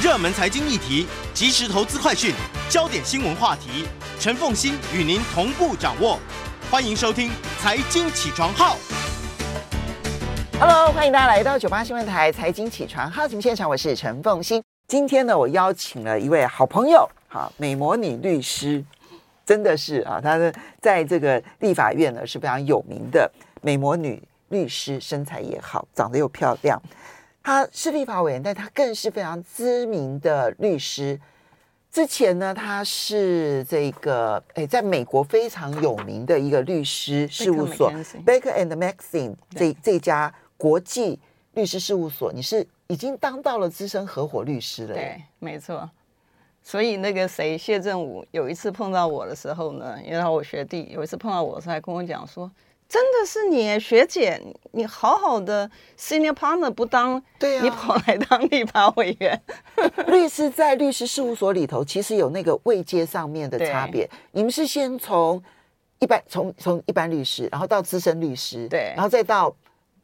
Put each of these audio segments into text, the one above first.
热门财经议题、即时投资快讯、焦点新闻话题，陈凤欣与您同步掌握。欢迎收听《财经起床号》。Hello，欢迎大家来到九八新闻台《财经起床号》节目现场，我是陈凤欣。今天呢，我邀请了一位好朋友，哈美魔女律师，真的是啊，她的在这个立法院呢是非常有名的美魔女律师，身材也好，长得又漂亮。她是立法委员，但他更是非常知名的律师。之前呢，他是这个诶，在美国非常有名的一个律师事务所 Baker and Maxine 这这家国际律师事务所，你是已经当到了资深合伙律师了。对，没错。所以那个谁，谢振武有一次碰到我的时候呢，因为他我学弟，有一次碰到我的时候，还跟我讲说。真的是你学姐，你好好的 senior partner 不当，对啊，你跑来当立法委员。律师在律师事务所里头，其实有那个位阶上面的差别。你们是先从一般从从一般律师，然后到资深律师，对，然后再到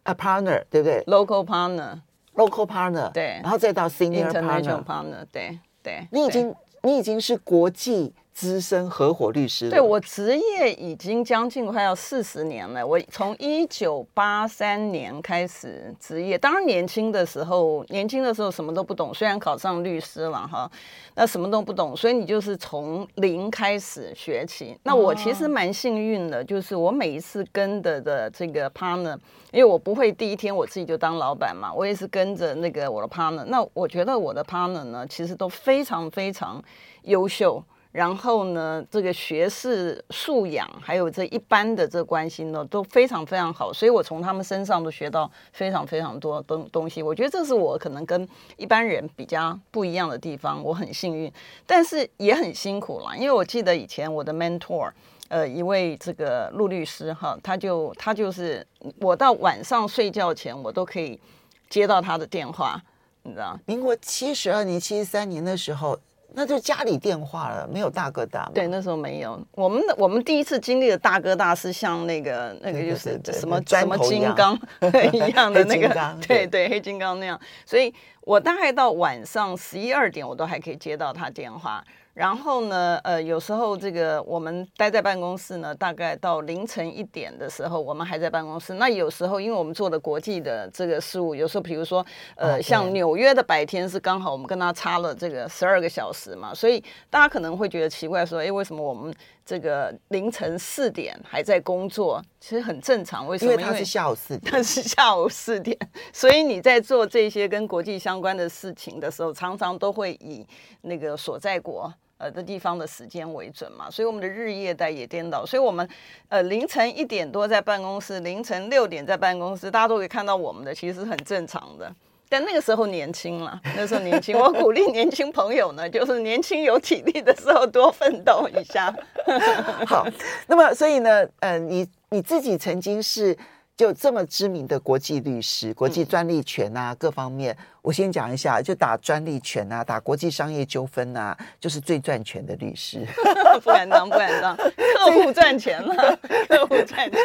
a partner，对不对？local partner，local partner，对，然后再到 senior partner，partner，对对。你已经你已经是国际。资深合伙律师，对，我职业已经将近快要四十年了。我从一九八三年开始职业，当然年轻的时候，年轻的时候什么都不懂，虽然考上律师了哈，那什么都不懂，所以你就是从零开始学起。那我其实蛮幸运的，就是我每一次跟的的这个 partner，因为我不会第一天我自己就当老板嘛，我也是跟着那个我的 partner。那我觉得我的 partner 呢，其实都非常非常优秀。然后呢，这个学识素养，还有这一般的这个关系呢，都非常非常好，所以我从他们身上都学到非常非常多东东西。我觉得这是我可能跟一般人比较不一样的地方，我很幸运，但是也很辛苦了。因为我记得以前我的 mentor，呃，一位这个陆律师哈，他就他就是我到晚上睡觉前，我都可以接到他的电话，你知道，民国七十二年、七十三年的时候。那就家里电话了，没有大哥大。对，那时候没有。我们的我们第一次经历的大哥大是像那个那个就是什么什么金刚 一样的那个，对对，黑金刚那样。所以我大概到晚上十一二点，我都还可以接到他电话。然后呢，呃，有时候这个我们待在办公室呢，大概到凌晨一点的时候，我们还在办公室。那有时候，因为我们做的国际的这个事务，有时候比如说，呃，像纽约的白天是刚好我们跟他差了这个十二个小时嘛，所以大家可能会觉得奇怪，说，哎，为什么我们这个凌晨四点还在工作？其实很正常，为什么？因为他是下午四 点，他是下午四点，所以你在做这些跟国际相关的事情的时候，常常都会以那个所在国。呃的地方的时间为准嘛，所以我们的日夜带也颠倒，所以我们呃凌晨一点多在办公室，凌晨六点在办公室，大家都可以看到我们的，其实是很正常的。但那个时候年轻了，那时候年轻，我鼓励年轻朋友呢，就是年轻有体力的时候多奋斗一下。好，那么所以呢，呃，你你自己曾经是。就这么知名的国际律师，国际专利权啊，各方面，我先讲一下，就打专利权啊，打国际商业纠纷啊，就是最赚钱的律师。不敢当，不敢当，客户赚钱了，客户赚钱。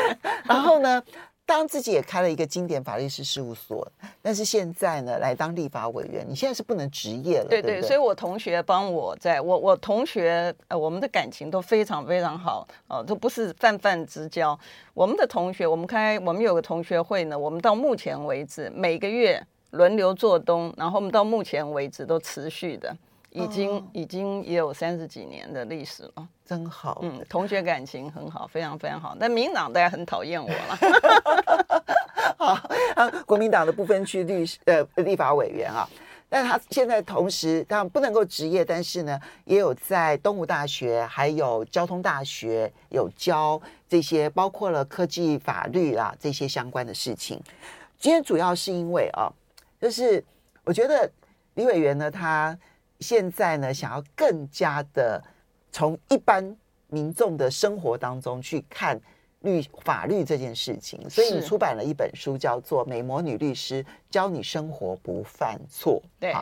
然后呢？当自己也开了一个经典法律师事务所，但是现在呢，来当立法委员，你现在是不能执业了，对对，对对。所以我同学帮我在，我我同学呃，我们的感情都非常非常好，都不是泛泛之交。我们的同学，我们开我们有个同学会呢，我们到目前为止每个月轮流做东，然后我们到目前为止都持续的。已经、哦、已经也有三十几年的历史了，真好。嗯，同学感情很好，非常非常好。但民党大家很讨厌我了。好啊，国民党的不分区律师呃立法委员啊，但他现在同时当然不能够执业，但是呢，也有在东吴大学还有交通大学有教这些包括了科技法律啊这些相关的事情。今天主要是因为啊，就是我觉得李委员呢他。现在呢，想要更加的从一般民众的生活当中去看律法律这件事情，所以你出版了一本书，叫做《美魔女律师教你生活不犯错》。对，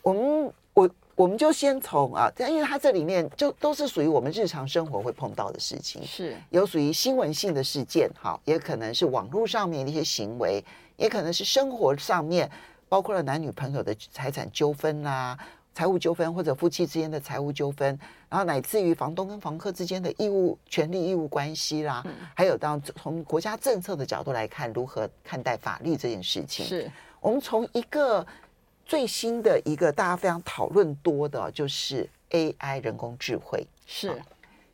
我们我我们就先从啊，因为它这里面就都是属于我们日常生活会碰到的事情，是。有属于新闻性的事件，哈，也可能是网络上面的一些行为，也可能是生活上面。包括了男女朋友的财产纠纷啦、财务纠纷或者夫妻之间的财务纠纷，然后乃至于房东跟房客之间的义务、权利义务关系啦，嗯、还有当从国家政策的角度来看，如何看待法律这件事情。是我们从一个最新的一个大家非常讨论多的，就是 AI 人工智慧。是，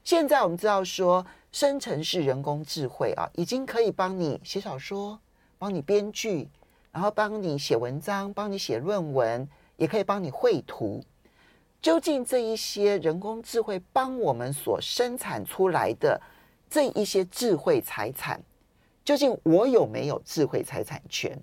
现在我们知道说，生成式人工智慧啊，已经可以帮你写小说，帮你编剧，然后帮你写文章，帮你写论文，也可以帮你绘图。究竟这一些人工智慧帮我们所生产出来的这一些智慧财产，究竟我有没有智慧财产权？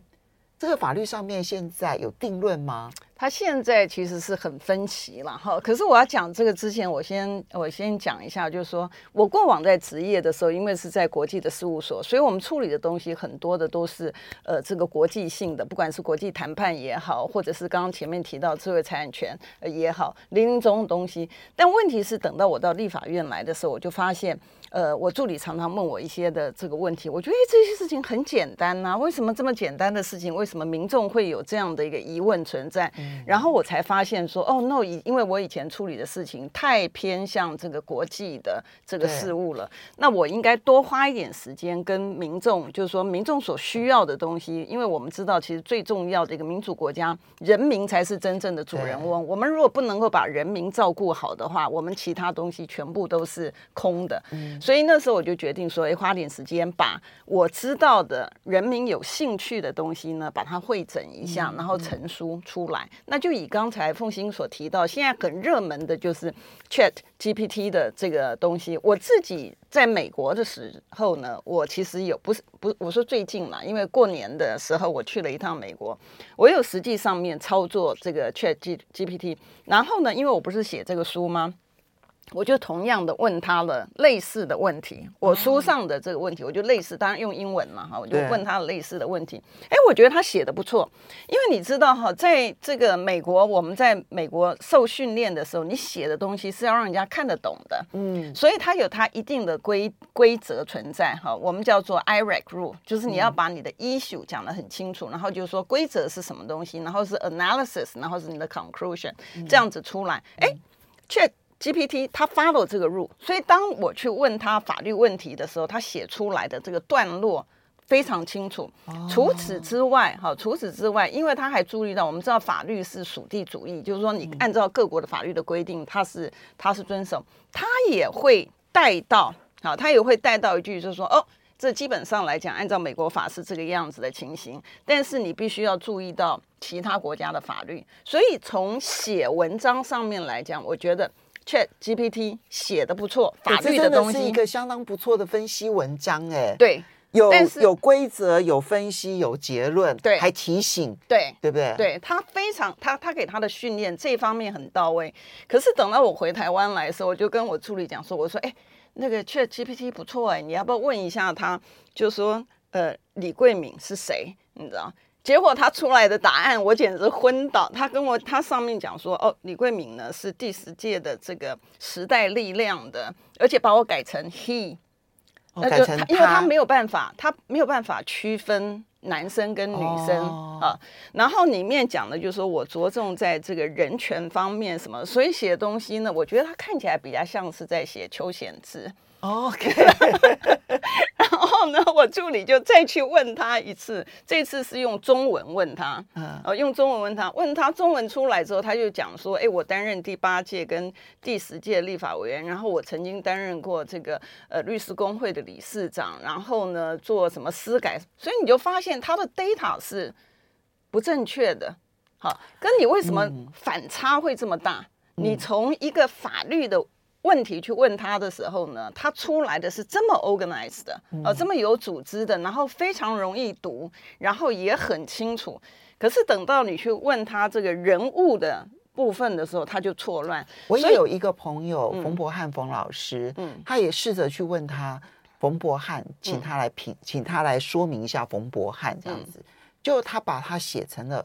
这个法律上面现在有定论吗？他现在其实是很分歧了哈。可是我要讲这个之前，我先我先讲一下，就是说我过往在职业的时候，因为是在国际的事务所，所以我们处理的东西很多的都是呃这个国际性的，不管是国际谈判也好，或者是刚刚前面提到智慧财产权也好，林林总总东西。但问题是，等到我到立法院来的时候，我就发现。呃，我助理常常问我一些的这个问题，我觉得这些事情很简单呐，为什么这么简单的事情，为什么民众会有这样的一个疑问存在？嗯、然后我才发现说，哦，no，因为我以前处理的事情太偏向这个国际的这个事务了，那我应该多花一点时间跟民众，就是说民众所需要的东西，因为我们知道，其实最重要的一个民主国家，人民才是真正的主人翁。我们如果不能够把人民照顾好的话，我们其他东西全部都是空的。嗯。所以那时候我就决定说，哎，花点时间把我知道的人民有兴趣的东西呢，把它汇整一下，然后成书出来。那就以刚才凤欣所提到，现在很热门的就是 Chat GPT 的这个东西。我自己在美国的时候呢，我其实有不是不，我说最近嘛，因为过年的时候我去了一趟美国，我有实际上面操作这个 Chat G GPT。然后呢，因为我不是写这个书吗？我就同样的问他了类似的问题，我书上的这个问题，我就类似，当然用英文嘛哈，我就问他类似的问题。哎，我觉得他写的不错，因为你知道哈，在这个美国，我们在美国受训练的时候，你写的东西是要让人家看得懂的，嗯，所以它有它一定的规规则存在哈，我们叫做 IRAC rule，就是你要把你的 issue 讲得很清楚，然后就是说规则是什么东西，然后是 analysis，然后是你的 conclusion，这样子出来，哎，却。GPT 它 follow 这个 rule，所以当我去问他法律问题的时候，他写出来的这个段落非常清楚。除此之外，哈，除此之外，因为他还注意到，我们知道法律是属地主义，就是说你按照各国的法律的规定，他是他是遵守，他也会带到，好，他也会带到一句，就是说，哦，这基本上来讲，按照美国法是这个样子的情形，但是你必须要注意到其他国家的法律。所以从写文章上面来讲，我觉得。Chat GPT 写的不错，法律的东西是一个相当不错的分析文章，哎，对，有有规则，有分析，有结论，对，还提醒，对，对不对？对，他非常，他他给他的训练这方面很到位。可是等到我回台湾来的时候，我就跟我助理讲说，我说，哎，那个 Chat GPT 不错，哎，你要不要问一下他？就说，呃，李桂敏是谁？你知道？结果他出来的答案，我简直昏倒。他跟我，他上面讲说，哦，李桂敏呢是第十届的这个时代力量的，而且把我改成 he，哦，改成他，因为他没有办法，他没有办法区分男生跟女生，哦，啊。然后里面讲的就是说我着重在这个人权方面什么，所以写的东西呢，我觉得他看起来比较像是在写邱显智。OK，然后呢，我助理就再去问他一次，这次是用中文问他，呃、嗯，用中文问他，问他中文出来之后，他就讲说，哎，我担任第八届跟第十届立法委员，然后我曾经担任过这个呃律师工会的理事长，然后呢做什么司改，所以你就发现他的 data 是不正确的，好，跟你为什么反差会这么大？嗯、你从一个法律的。问题去问他的时候呢，他出来的是这么 organized 的，呃，这么有组织的，然后非常容易读，然后也很清楚。可是等到你去问他这个人物的部分的时候，他就错乱。我也有一个朋友冯博翰冯老师，嗯，他也试着去问他冯博翰，请他来评，请他来说明一下冯博翰这样子，就他把他写成了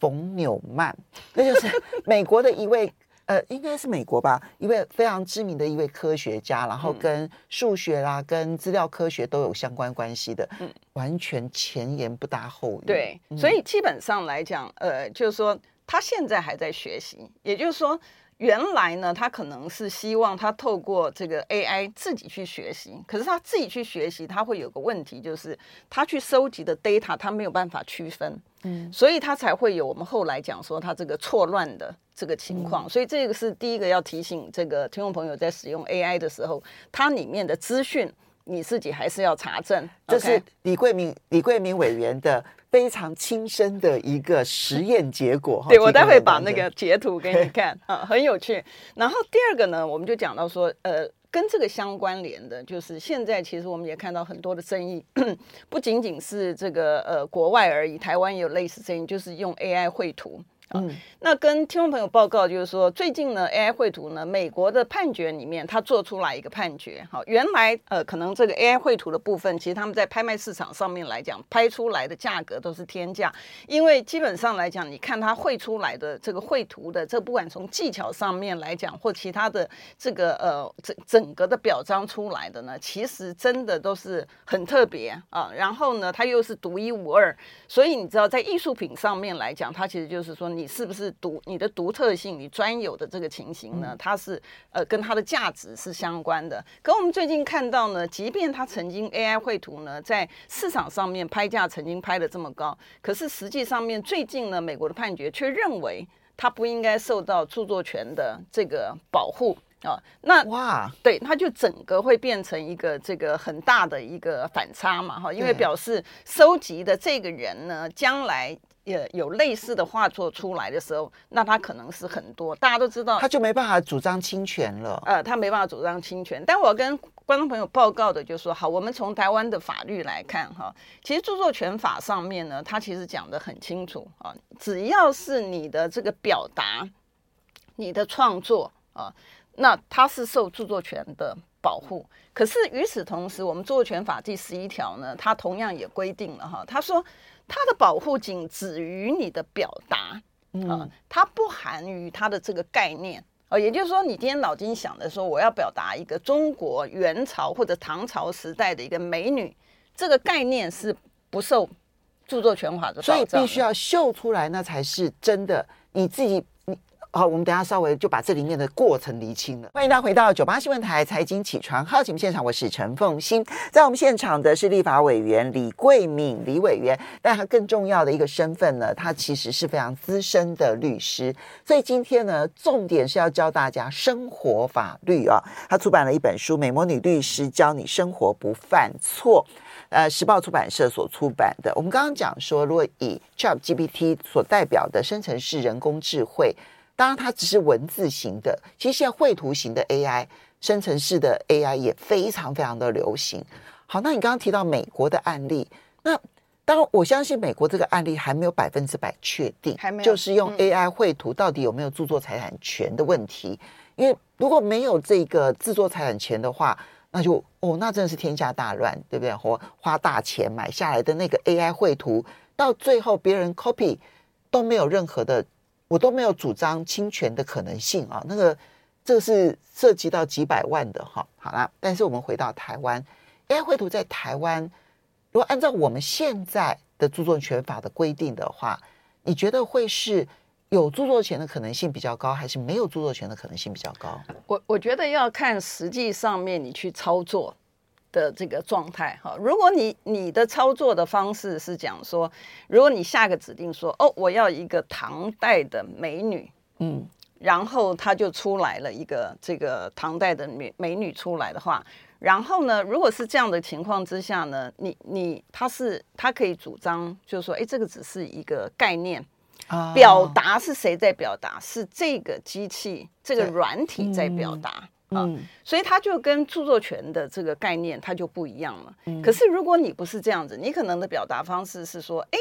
冯纽曼，那就是美国的一位。呃，应该是美国吧，一位非常知名的一位科学家，然后跟数学啦、跟资料科学都有相关关系的，嗯，完全前言不搭后语。对，嗯、所以基本上来讲，呃，就是说他现在还在学习，也就是说。原来呢，他可能是希望他透过这个 AI 自己去学习，可是他自己去学习，他会有个问题，就是他去收集的 data 他没有办法区分，嗯，所以他才会有我们后来讲说他这个错乱的这个情况。嗯，所以这个是第一个要提醒这个听众朋友在使用 AI 的时候，它里面的资讯你自己还是要查证。这是李桂明李桂明委员的。非常亲身的一个实验结果，对，我待会把那个截图给你看 啊，很有趣。然后第二个呢，我们就讲到说，呃，跟这个相关联的，就是现在其实我们也看到很多的争议，不仅仅是这个呃国外而已，台湾也有类似争议，就是用 AI 绘图。嗯，那跟听众朋友报告就是说，最近呢，AI 绘图呢，美国的判决里面，他做出来一个判决。好，原来呃，可能这个 AI 绘图的部分，其实他们在拍卖市场上面来讲，拍出来的价格都是天价，因为基本上来讲，你看他绘出来的这个绘图的，这不管从技巧上面来讲，或其他的这个呃整整个的表彰出来的呢，其实真的都是很特别啊。然后呢，它又是独一无二，所以你知道，在艺术品上面来讲，它其实就是说。你是不是独你的独特性，你专有的这个情形呢？它是呃跟它的价值是相关的。可我们最近看到呢，即便它曾经 AI 绘图呢，在市场上面拍价曾经拍得这么高，可是实际上面最近呢，美国的判决却认为它不应该受到著作权的这个保护啊。那哇，对，它就整个会变成一个这个很大的一个反差嘛哈，因为表示收集的这个人呢，将来。也有类似的画作出来的时候，那他可能是很多，大家都知道，他就没办法主张侵权了。呃，他没办法主张侵权。但我跟观众朋友报告的就是说，好，我们从台湾的法律来看，哈，其实著作权法上面呢，它其实讲得很清楚啊，只要是你的这个表达，你的创作啊，那它是受著作权的保护。可是与此同时，我们著作权法第十一条呢，它同样也规定了哈，他说。它的保护仅止于你的表达，啊、嗯，它不含于它的这个概念，啊，也就是说，你今天脑筋想的说，我要表达一个中国元朝或者唐朝时代的一个美女，这个概念是不受著作权法的，所以必须要秀出来，那才是真的，你自己。好，我们等下稍微就把这里面的过程厘清了。欢迎大家回到九八新闻台财经起床号节目现场，我是陈凤欣。在我们现场的是立法委员李桂敏李委员，但他更重要的一个身份呢，他其实是非常资深的律师。所以今天呢，重点是要教大家生活法律啊。他出版了一本书《美魔女律师教你生活不犯错》，呃，时报出版社所出版的。我们刚刚讲说，如果以 ChatGPT 所代表的生成式人工智慧。当然，它只是文字型的。其实现在绘图型的 AI、生成式的 AI 也非常非常的流行。好，那你刚刚提到美国的案例，那当然我相信美国这个案例还没有百分之百确定，还没有就是用 AI 绘图到底有没有著作财产权的问题。嗯、因为如果没有这个著作财产权的话，那就哦，那真的是天下大乱，对不对？或花大钱买下来的那个 AI 绘图，到最后别人 copy 都没有任何的。我都没有主张侵权的可能性啊，那个这是涉及到几百万的哈。好啦，但是我们回到台湾，AI 绘图在台湾，如果按照我们现在的著作权法的规定的话，你觉得会是有著作权的可能性比较高，还是没有著作权的可能性比较高？我我觉得要看实际上面你去操作的这个状态哈，如果你你的操作的方式是讲说，如果你下个指令说哦，我要一个唐代的美女，嗯，然后他就出来了一个这个唐代的美美女出来的话，然后呢，如果是这样的情况之下呢，你你他是他可以主张就是说，哎，这个只是一个概念，啊，表达是谁在表达？是这个机器这个软体在表达。啊，嗯、所以它就跟著作权的这个概念它就不一样了。嗯、可是如果你不是这样子，你可能的表达方式是说，哎，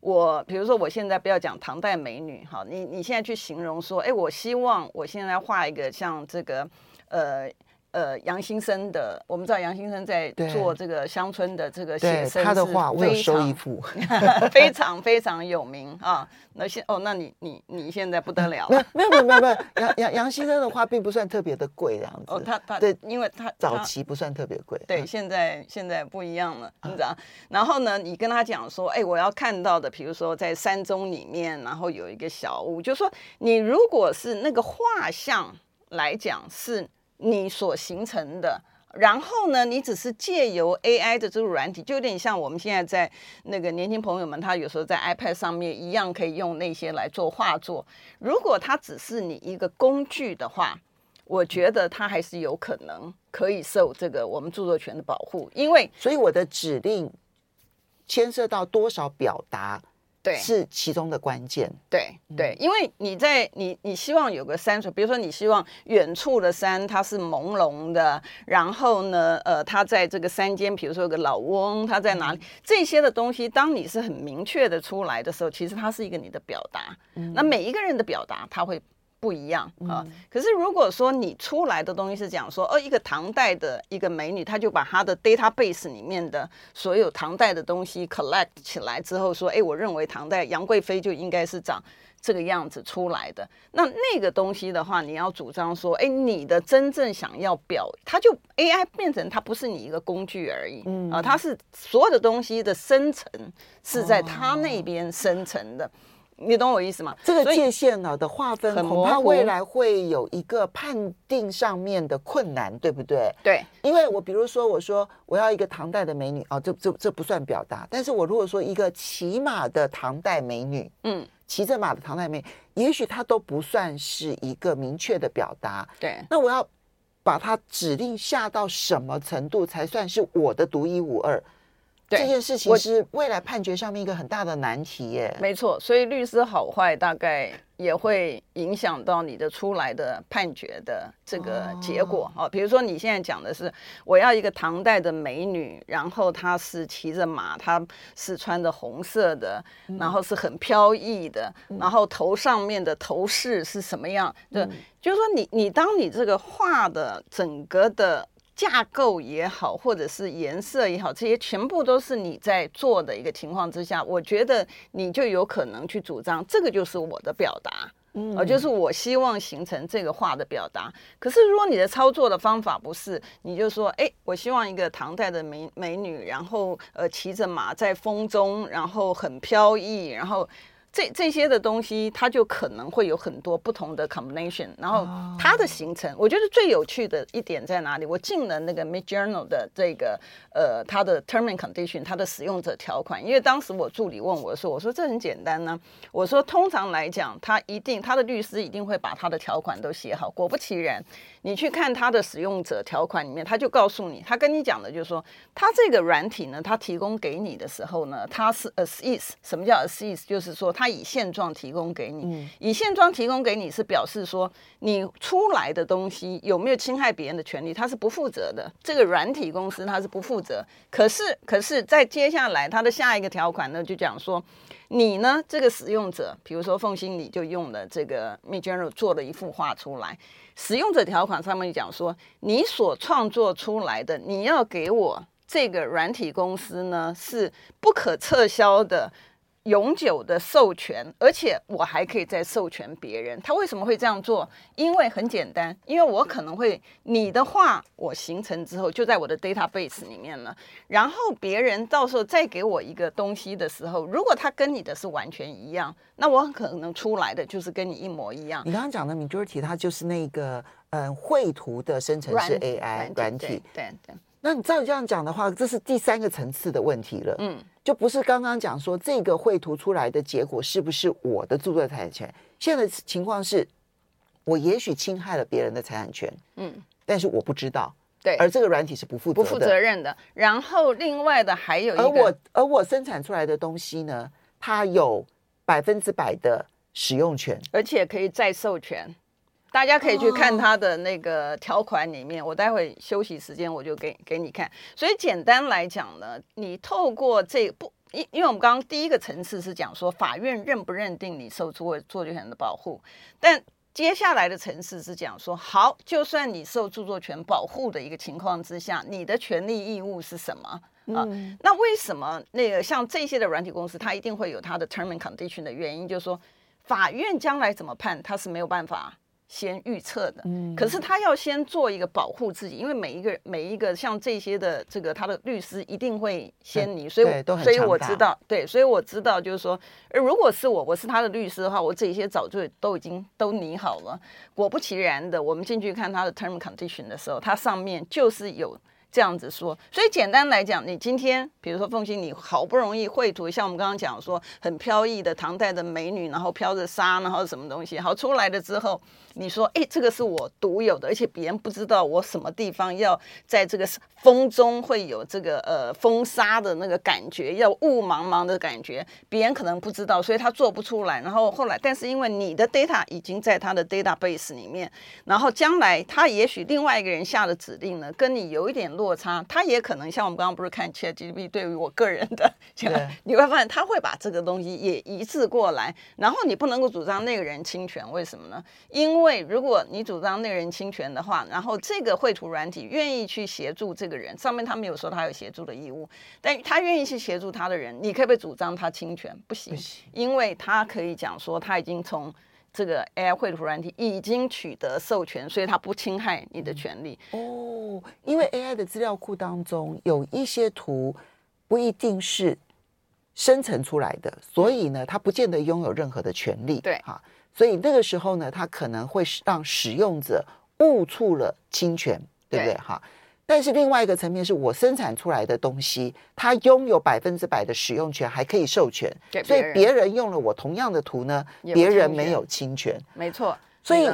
我比如说我现在不要讲唐代美女，哈，你你现在去形容说，哎，我希望我现在画一个像这个，呃，呃杨新生的，我们知道杨新生在做这个乡村的这个写生，他的话我有收一幅，非常非常有名啊。那现哦，那你你你现在不得了了，没有没有没有没有杨杨杨先生的画并不算特别的贵这样子。哦，他他对，因为他早期不算特别贵。对，现在现在不一样了，你知道。然后呢，你跟他讲说，哎，我要看到的，比如说在山中里面，然后有一个小屋，就说你如果是那个画像来讲，是你所形成的。然后呢，你只是借由 AI 的这个软体，就有点像我们现在在那个年轻朋友们，他有时候在 iPad 上面一样可以用那些来做画作。如果它只是你一个工具的话，我觉得它还是有可能可以受这个我们著作权的保护，因为所以我的指令牵涉到多少表达。对，是其中的关键。对对，因为你在你你希望有个山水，比如说你希望远处的山它是朦胧的，然后呢，呃，它在这个山间，比如说有个老翁，它在哪里？这些的东西，当你是很明确的出来的时候，其实它是一个你的表达。嗯，那每一个人的表达，它会。不一样啊！可是如果说你出来的东西是讲说，哦，一个唐代的一个美女，她就把她的 database 里面的所有唐代的东西 collect 起来之后说，哎，我认为唐代杨贵妃就应该是长这个样子出来的。那那个东西的话，你要主张说，哎，你的真正想要表，它就 AI 变成它不是你一个工具而已，嗯啊，它是所有的东西的生成是在它那边生成的。你懂我意思吗？这个界限呢的划分，恐怕未来会有一个判定上面的困难，对不对？对，因为我比如说，我说我要一个唐代的美女，哦，这这这不算表达。但是我如果说一个骑马的唐代美女，嗯，骑着马的唐代美女，也许她都不算是一个明确的表达。对，那我要把它指令下到什么程度才算是我的独一无二？这件事情是未来判决上面一个很大的难题耶。没错，所以律师好坏大概也会影响到你的出来的判决的这个结果啊。比如说你现在讲的是，我要一个唐代的美女，然后她是骑着马，她是穿着红色的，然后是很飘逸的，然后头上面的头饰是什么样？对，就是说你你当你这个画的整个的。架构也好，或者是颜色也好，这些全部都是你在做的一个情况之下，我觉得你就有可能去主张这个就是我的表达，嗯，呃，就是我希望形成这个画的表达。可是如果你的操作的方法不是，你就说，哎，我希望一个唐代的美美女，然后呃骑着马在风中，然后很飘逸，然后。这这些的东西，它就可能会有很多不同的 combination，然后它的形成，我觉得最有趣的一点在哪里？我进了那个 Mid Journal 的这个呃，它的 term and condition，它的使用者条款，因为当时我助理问我说，我说这很简单呢，我说通常来讲，他一定他的律师一定会把他的条款都写好，果不其然。你去看它的使用者条款里面，他就告诉你，他跟你讲的就是说，他这个软体呢，他提供给你的时候呢，它是 as is，什么叫 as is？就是说，他以现状提供给你，嗯、以现状提供给你是表示说，你出来的东西有没有侵害别人的权利，他是不负责的。这个软体公司他是不负责。可是，可是在接下来他的下一个条款呢，就讲说，你呢这个使用者，比如说凤心，你就用了这个米娟柔做了一幅画出来。使用者条款上面讲说，你所创作出来的，你要给我这个软体公司呢，是不可撤销的。永久的授权，而且我还可以再授权别人。他为什么会这样做？因为很简单，因为我可能会你的话我形成之后就在我的 database 里面了。然后别人到时候再给我一个东西的时候，如果他跟你的是完全一样，那我很可能出来的就是跟你一模一样。你刚刚讲的 Midjourney 它就是那个嗯绘图的生成式 AI 软体。对对。对那你照你这样讲的话，这是第三个层次的问题了。嗯，就不是刚刚讲说这个绘图出来的结果是不是我的著作财产权？现在的情况是，我也许侵害了别人的财产权。嗯，但是我不知道。对，而这个软体是不负责不负责任的。然后另外的还有一个，而我而我生产出来的东西呢，它有百分之百的使用权，而且可以再授权。大家可以去看它的那个条款里面，我待会休息时间我就给给你看。所以简单来讲呢，你透过这不，因因为我们刚刚第一个层次是讲说法院认不认定你受著作权的保护，但接下来的层次是讲说，好，就算你受著作权保护的一个情况之下，你的权利义务是什么啊？嗯、那为什么那个像这些的软体公司，它一定会有它的 term and condition 的原因，就是说，法院将来怎么判，它是没有办法。先预测的，嗯，可是他要先做一个保护自己，因为每一个每一个像这些的这个他的律师一定会先你，所以所以我知道，对，所以我知道就是说，如果是我，我是他的律师的话，我这些早就都已经都拟好了。果不其然的，我们进去看他的 term condition 的时候，它上面就是有。这样子说，所以简单来讲，你今天比如说凤馨，你好不容易绘图，像我们刚刚讲说很飘逸的唐代的美女，然后飘着纱，然后什么东西，好出来了之后，你说，哎，这个是我独有的，而且别人不知道我什么地方要在这个风中会有这个呃风沙的那个感觉，要雾茫茫的感觉，别人可能不知道，所以他做不出来。然后后来，但是因为你的 data 已经在他的 database 里面，然后将来他也许另外一个人下的指令呢，跟你有一点。落差，他也可能像我们刚刚不是看 ChatGPT 对于我个人的，对 你会发现他会把这个东西也移植过来，然后你不能够主张那个人侵权，为什么呢？因为如果你主张那个人侵权的话，然后这个绘图软体愿意去协助这个人，上面他没有说他有协助的义务，但他愿意去协助他的人，你可不可以主张他侵权？不行，不行，因为他可以讲说他已经从。这个 AI 绘图软体已经取得授权，所以它不侵害你的权利。哦，因为 AI 的资料库当中有一些图不一定是生成出来的，所以呢，它不见得拥有任何的权利。对，哈，所以那个时候呢，它可能会让使用者误触了侵权，对不对？哈。但是另外一个层面是我生产出来的东西，它拥有百分之百的使用权，还可以授权，所以别人用了我同样的图呢，别人没有侵权，没错。所以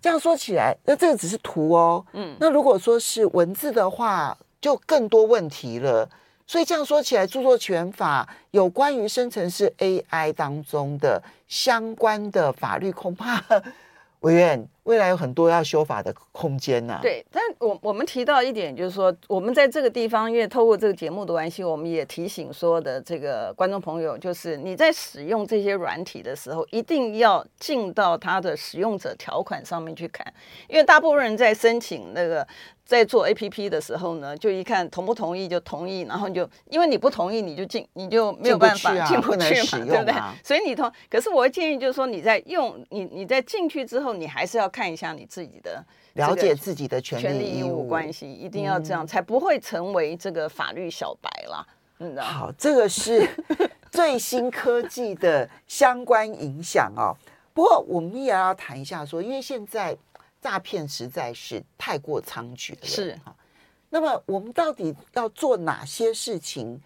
这样说起来，那这个只是图哦，嗯，那如果说是文字的话，就更多问题了。所以这样说起来，著作权法有关于生成式 AI 当中的相关的法律，恐怕。委员，未来有很多要修法的空间呐、啊。对，但我我们提到一点，就是说，我们在这个地方，因为透过这个节目的关系，我们也提醒说的这个观众朋友，就是你在使用这些软体的时候，一定要进到它的使用者条款上面去看，因为大部分人在申请那个。在做 APP 的时候呢，就一看同不同意就同意，然后就因为你不同意，你就进你就没有办法进不去嘛，对不对？所以你同，可是我会建议就是说你在用你你在进去之后，你还是要看一下你自己的了解自己的权利权利义务关系，一定要这样，才不会成为这个法律小白啦。嗯，好，这个是 最新科技的相关影响哦。不过我们也要谈一下说，因为现在。诈骗实在是太过猖獗了，是哈。那么我们到底要做哪些事情？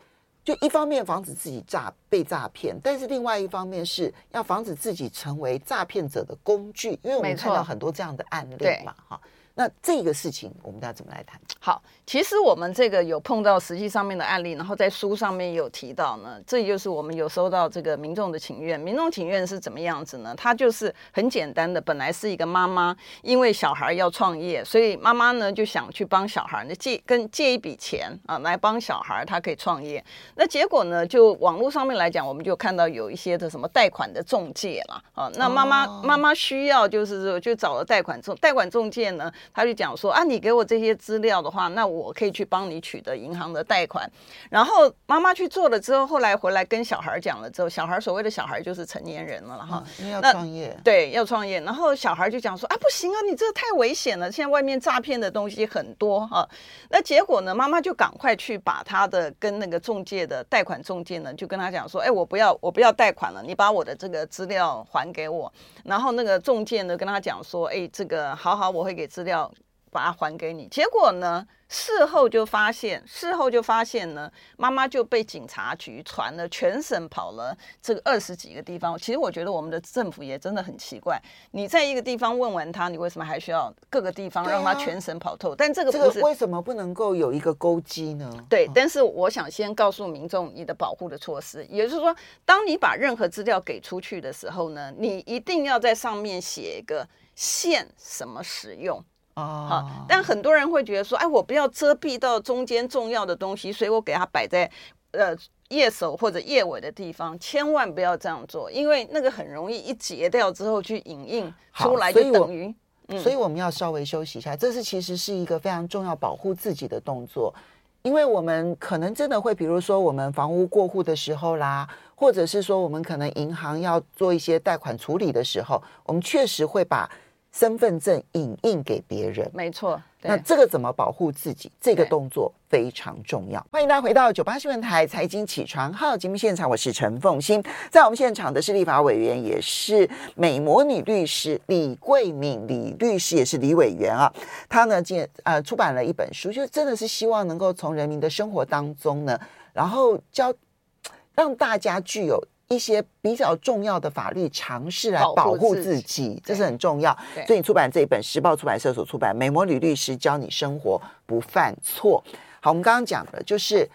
就一方面防止自己诈被诈骗，但是另外一方面是要防止自己成为诈骗者的工具，因为我们看到很多这样的案例嘛，哈。那这个事情我们要怎么来谈？好，其实我们这个有碰到实际上面的案例，然后在书上面也有提到呢。这就是我们有收到这个民众的请愿。民众请愿是怎么样子呢？他就是很简单的，本来是一个妈妈，因为小孩要创业，所以妈妈呢就想去帮小孩呢借跟借一笔钱啊，来帮小孩他可以创业。那结果呢，就网络上面来讲，我们就看到有一些的什么贷款的中介啦啊。那妈妈妈妈需要就是说就找了贷款中贷款中介呢。他就讲说啊，你给我这些资料的话，那我可以去帮你取得银行的贷款。然后妈妈去做了之后，后来回来跟小孩讲了之后，小孩所谓的小孩就是成年人了哈，因为要创业，对，要创业。然后小孩就讲说啊，不行啊，你这个太危险了，现在外面诈骗的东西很多哈。那结果呢，妈妈就赶快去把他的跟那个中介的贷款中介呢，就跟他讲说，哎，我不要，我不要贷款了，你把我的这个资料还给我。然后那个中介呢，跟他讲说，哎，这个好好，我会给资料。把它还给你，结果呢？事后就发现，事后就发现呢，妈妈就被警察局传了，全省跑了这个二十几个地方。其实我觉得我们的政府也真的很奇怪，你在一个地方问完他，你为什么还需要各个地方让他全省跑透？啊、但这个这个、为什么不能够有一个勾稽呢？对，但是我想先告诉民众你的保护的措施，也就是说，当你把任何资料给出去的时候呢，你一定要在上面写一个限什么使用。哦，好，但很多人会觉得说，哎，我不要遮蔽到中间重要的东西，所以我给它摆在呃页首或者页尾的地方，千万不要这样做，因为那个很容易一截掉之后去影印出来就等于。所以我们要稍微休息一下，这是其实是一个非常重要保护自己的动作，因为我们可能真的会，比如说我们房屋过户的时候啦，或者是说我们可能银行要做一些贷款处理的时候，我们确实会把。身份证影印给别人，没错。那这个怎么保护自己？这个动作非常重要。欢迎大家回到九八新闻台财经起床号节目现场，我是陈凤欣。在我们现场的是立法委员，也是美魔女律师李桂敏李律师，也是李委员啊。他呢，今呃出版了一本书，就真的是希望能够从人民的生活当中呢，然后教让大家具有。一些比较重要的法律常识来保护自己，这是很重要。所以你出版这一本，时报出版社所出版《美魔女律师教你生活不犯错》。好，我们刚刚讲的就是，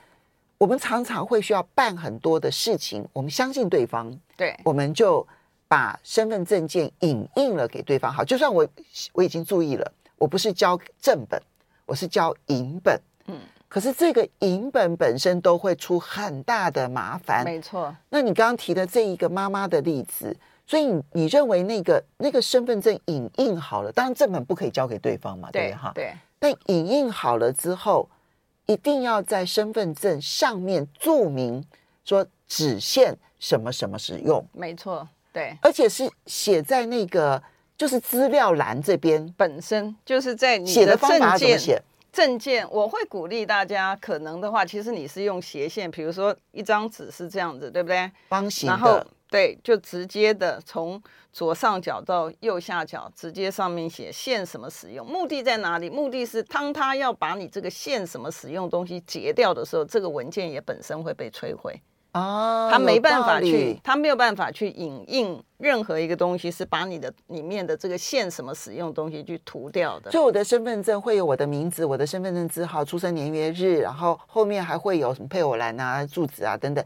我们常常会需要办很多的事情，我们相信对方，对，我们就把身份证件影印了给对方。好，就算我我已经注意了，我不是交正本，我是交银本，嗯。可是这个影本本身都会出很大的麻烦，没错。那你刚刚提的这一个妈妈的例子，所以你你认为那个那个身份证影印好了，当然正本不可以交给对方嘛，对哈？对。但影印好了之后，一定要在身份证上面注明说只限什么什么使用，没错，对。而且是写在那个就是资料栏这边，本身就是在你写的方法怎么写？证件我会鼓励大家，可能的话，其实你是用斜线，比如说一张纸是这样子，对不对？方形的。然后对，就直接的从左上角到右下角，直接上面写线什么使用，目的在哪里？目的是当他要把你这个线什么使用东西截掉的时候，这个文件也本身会被摧毁。哦，他没办法去，他没有办法去影印任何一个东西，是把你的里面的这个限什么使用东西去涂掉的。就我的身份证会有我的名字、我的身份证字号、出生年月日，然后后面还会有什么配偶栏啊、住址啊等等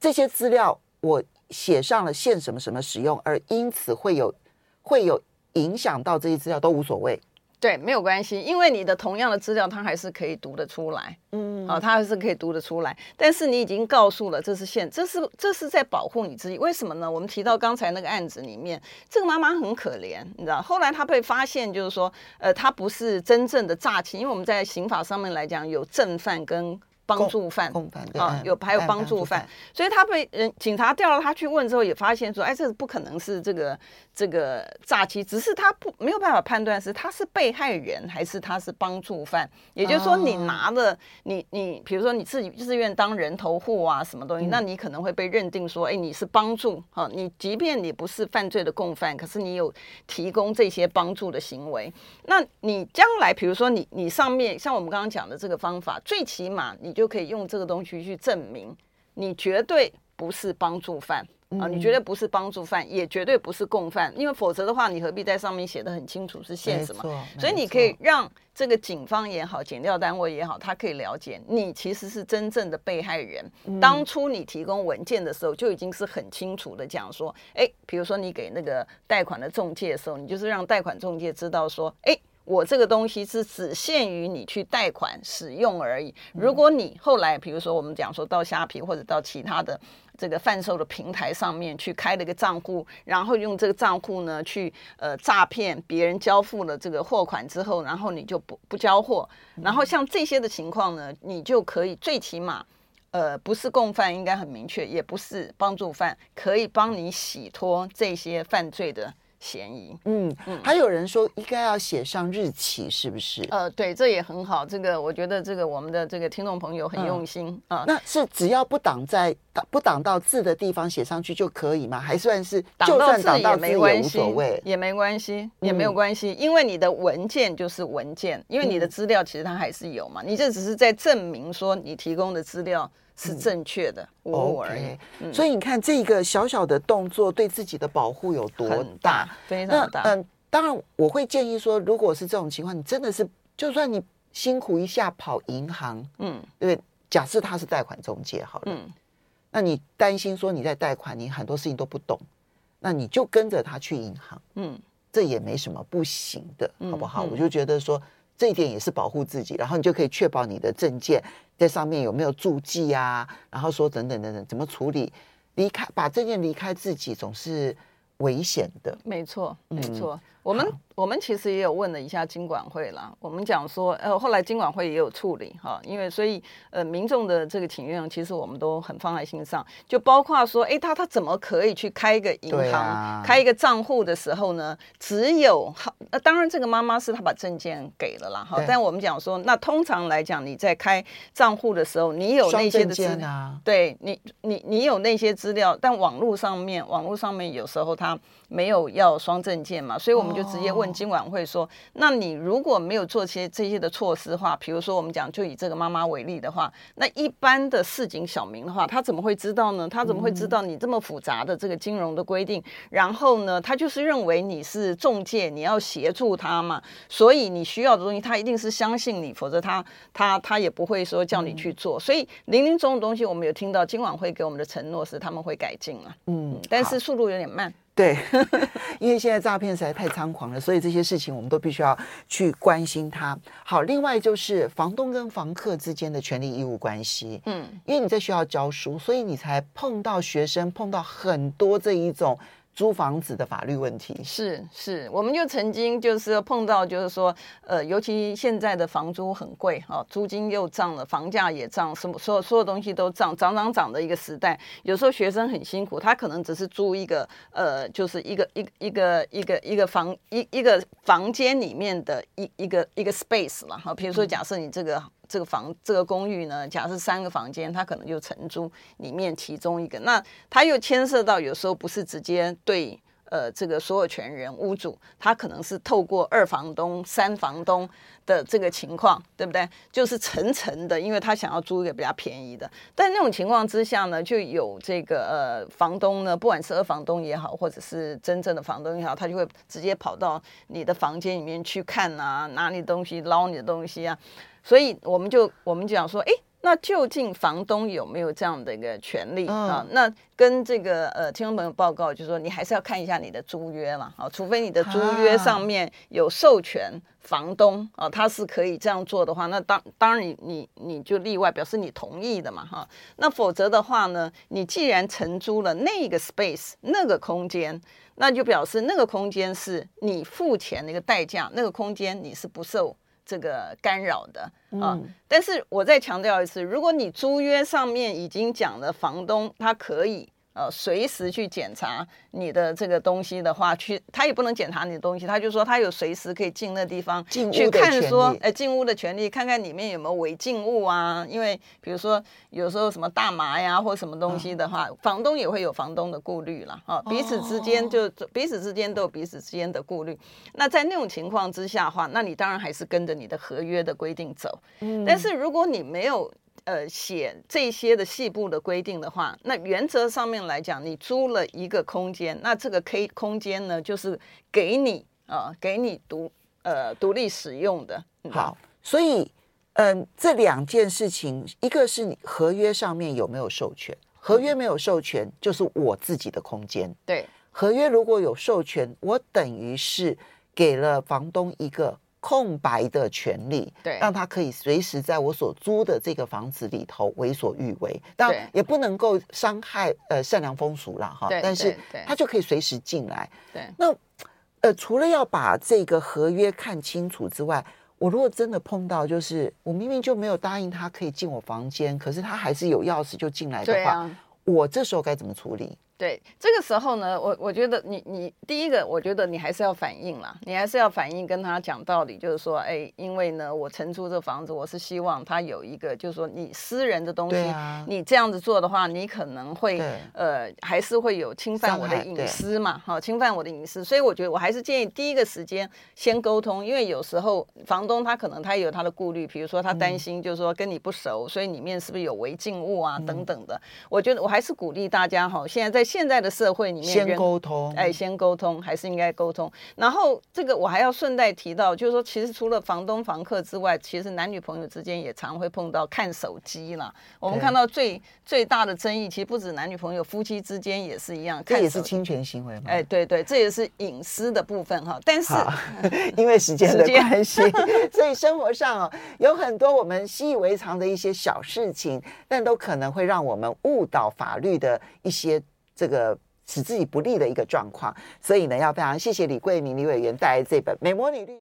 这些资料，我写上了限什么什么使用，而因此会有会有影响到这些资料都无所谓。对，没有关系，因为你的同样的资料，它还是可以读得出来，嗯，啊，它还是可以读得出来。但是你已经告诉了这是现，这是这是在保护你自己。为什么呢？我们提到刚才那个案子里面，这个妈妈很可怜，你知道，后来她被发现，就是说，呃，她不是真正的诈欺，因为我们在刑法上面来讲，有正犯跟。帮助犯啊，有还有帮助犯，所以她被人警察调了她去问之后，也发现说，哎，这不可能是这个这个诈欺，只是他不没有办法判断是他是被害人还是他是帮助犯。也就是说，你拿了你你，比如说你自己自愿当人头户啊，什么东西，那你可能会被认定说，哎，你是帮助啊，你即便你不是犯罪的共犯，可是你有提供这些帮助的行为，那你将来比如说你你上面像我们刚刚讲的这个方法，最起码你。就可以用这个东西去证明你绝对不是帮助犯啊，你绝对不是帮助犯，也绝对不是共犯，因为否则的话，你何必在上面写得很清楚是限什么？所以你可以让这个警方也好，检调单位也好，他可以了解你其实是真正的被害人。当初你提供文件的时候，就已经是很清楚的讲说，哎，比如说你给那个贷款的中介的时候，你就是让贷款中介知道说，哎。我这个东西是只限于你去贷款使用而已。如果你后来，比如说我们讲说到虾皮或者到其他的这个贩售的平台上面去开了一个账户，然后用这个账户呢去呃诈骗别人交付了这个货款之后，然后你就不不交货，然后像这些的情况呢，你就可以最起码呃不是共犯，应该很明确，也不是帮助犯，可以帮你洗脱这些犯罪的。嫌疑，嗯嗯，还有人说应该要写上日期，是不是？呃，对，这也很好。这个我觉得这个我们的这个听众朋友很用心啊。那是只要不挡在不挡到字的地方写上去就可以吗？还算是就算挡到字也没关系，也没关系，也没有关系，因为你的文件就是文件，因为你的资料其实它还是有嘛，你这只是在证明说你提供的资料。是正确的，无误而已。所以你看，这个小小的动作对自己的保护有多大？非常大。嗯，当然我会建议说，如果是这种情况，你真的是，就算你辛苦一下跑银行，嗯，对，假设他是贷款中介好了，嗯，那你担心说你在贷款，你很多事情都不懂，那你就跟着他去银行，嗯，这也没什么不行的，好不好？我就觉得说。这一点也是保护自己，然后你就可以确保你的证件在上面有没有注记啊，然后说等等等等怎么处理，离开把证件离开自己总是危险的。没错，没错，嗯、我们。我们其实也有问了一下金管会啦，我们讲说，呃，后来金管会也有处理哈，因为所以呃，民众的这个请愿，其实我们都很放在心上，就包括说，哎，他他怎么可以去开一个银行，啊、开一个账户的时候呢？只有好，那当然这个妈妈是她把证件给了啦，哈，但我们讲说，那通常来讲，你在开账户的时候，你有那些的资料，啊、对你，你你有那些资料，但网络上面，网络上面有时候他没有要双证件嘛，所以我们就直接问。金管会说：“那你如果没有做些这些的措施的话，比如说我们讲，就以这个妈妈为例的话，那一般的市井小民的话，他怎么会知道呢？他怎么会知道你这么复杂的这个金融的规定？然后呢，他就是认为你是中介，你要协助他嘛，所以你需要的东西，他一定是相信你，否则他他他也不会说叫你去做。所以零零总总东西，我们有听到金管会给我们的承诺是他们会改进了，嗯，但是速度有点慢。”对，因为现在诈骗实在太猖狂了，所以这些事情我们都必须要去关心它。好，另外就是房东跟房客之间的权利义务关系。嗯，因为你在学校教书，所以你才碰到学生，碰到很多这一种。租房子的法律问题是是，我们就曾经就是碰到，就是说，呃，尤其现在的房租很贵哦，租金又涨了，房价也涨，什么所有所有东西都涨，涨涨涨的一个时代。有时候学生很辛苦，他可能只是租一个，呃，就是一个一一个一个一个房一一个房间里面的一一个一个 space 了哈。比如说，假设你这个。这个房这个公寓呢，假设三个房间，他可能就承租里面其中一个，那他又牵涉到有时候不是直接对呃这个所有权人屋主，他可能是透过二房东、三房东的这个情况，对不对？就是层层的，因为他想要租一个比较便宜的，但那种情况之下呢，就有这个呃房东呢，不管是二房东也好，或者是真正的房东也好，他就会直接跑到你的房间里面去看啊，拿你东西捞你的东西啊。所以我们就我们讲说，哎，那究竟房东有没有这样的一个权利啊？那跟这个呃听众朋友报告，就是说你还是要看一下你的租约嘛啊，除非你的租约上面有授权房东啊，他是可以这样做的话，那当当然你你你就例外，表示你同意的嘛哈。那否则的话呢，你既然承租了那个 space 那个空间，那就表示那个空间是你付钱的一个代价，那个空间你是不受。这个干扰的啊，嗯、但是我再强调一次，如果你租约上面已经讲了，房东他可以。呃，随时去检查你的这个东西的话，去他也不能检查你的东西，他就说他有随时可以进那地方去看说，呃，进屋的权利，看看里面有没有违禁物啊。因为比如说有时候什么大麻呀或什么东西的话，房东也会有房东的顾虑了啊。彼此之间就彼此之间都有彼此之间的顾虑。那在那种情况之下的话，那你当然还是跟着你的合约的规定走。嗯，但是如果你没有。呃，写这些的细部的规定的话，那原则上面来讲，你租了一个空间，那这个 K 空间呢，就是给你啊、呃，给你独呃独立使用的。好，所以嗯、呃，这两件事情，一个是你合约上面有没有授权，合约没有授权，就是我自己的空间。对，合约如果有授权，我等于是给了房东一个。空白的权利，对，让他可以随时在我所租的这个房子里头为所欲为，当然也不能够伤害呃善良风俗了哈。但是他就可以随时进来。对，那呃，除了要把这个合约看清楚之外，我如果真的碰到就是我明明就没有答应他可以进我房间，可是他还是有钥匙就进来的话，啊、我这时候该怎么处理？对，这个时候呢，我我觉得你你第一个，我觉得你还是要反映啦，你还是要反映跟他讲道理，就是说，哎，因为呢，我承租这房子，我是希望他有一个，就是说你私人的东西，啊、你这样子做的话，你可能会呃，还是会有侵犯我的隐私嘛，好，侵犯我的隐私，所以我觉得我还是建议第一个时间先沟通，因为有时候房东他可能他也有他的顾虑，比如说他担心就是说跟你不熟，嗯、所以里面是不是有违禁物啊等等的，嗯、我觉得我还是鼓励大家哈，现在在现在的社会里面，先沟通，哎，先沟通还是应该沟通。然后这个我还要顺带提到，就是说，其实除了房东房客之外，其实男女朋友之间也常会碰到看手机啦。我们看到最最大的争议，其实不止男女朋友，夫妻之间也是一样，这也是侵权行为吗？哎，对对，这也是隐私的部分哈。但是 因为时间的关系，所以生活上哦有很多我们习以为常的一些小事情，但都可能会让我们误导法律的一些这个使自己不利的一个状况。所以呢，要非常谢谢李桂明李委员带来这本《美魔女律》。